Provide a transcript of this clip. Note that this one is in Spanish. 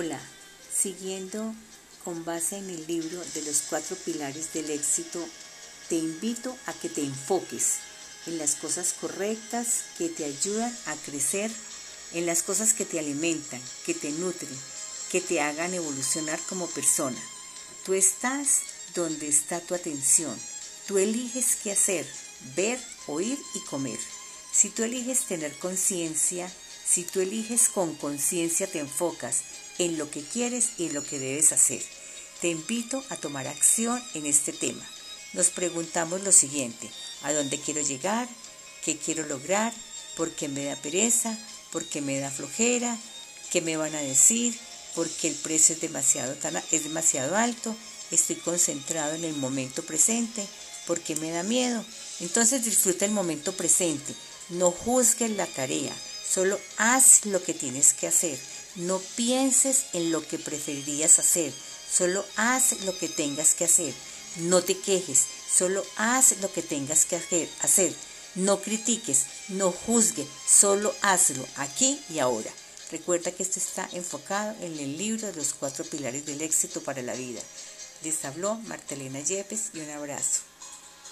Hola, siguiendo con base en el libro de los cuatro pilares del éxito, te invito a que te enfoques en las cosas correctas que te ayudan a crecer, en las cosas que te alimentan, que te nutren, que te hagan evolucionar como persona. Tú estás donde está tu atención. Tú eliges qué hacer, ver, oír y comer. Si tú eliges tener conciencia, si tú eliges con conciencia te enfocas en lo que quieres y en lo que debes hacer. Te invito a tomar acción en este tema. Nos preguntamos lo siguiente, ¿a dónde quiero llegar? ¿Qué quiero lograr? ¿Por qué me da pereza? ¿Por qué me da flojera? ¿Qué me van a decir? ¿Por qué el precio es demasiado, es demasiado alto? Estoy concentrado en el momento presente. ¿Por qué me da miedo? Entonces disfruta el momento presente. No juzgues la tarea. Solo haz lo que tienes que hacer. No pienses en lo que preferirías hacer, solo haz lo que tengas que hacer. No te quejes, solo haz lo que tengas que hacer. No critiques, no juzgues, solo hazlo aquí y ahora. Recuerda que esto está enfocado en el libro de los cuatro pilares del éxito para la vida. Les habló Martelena Yepes y un abrazo.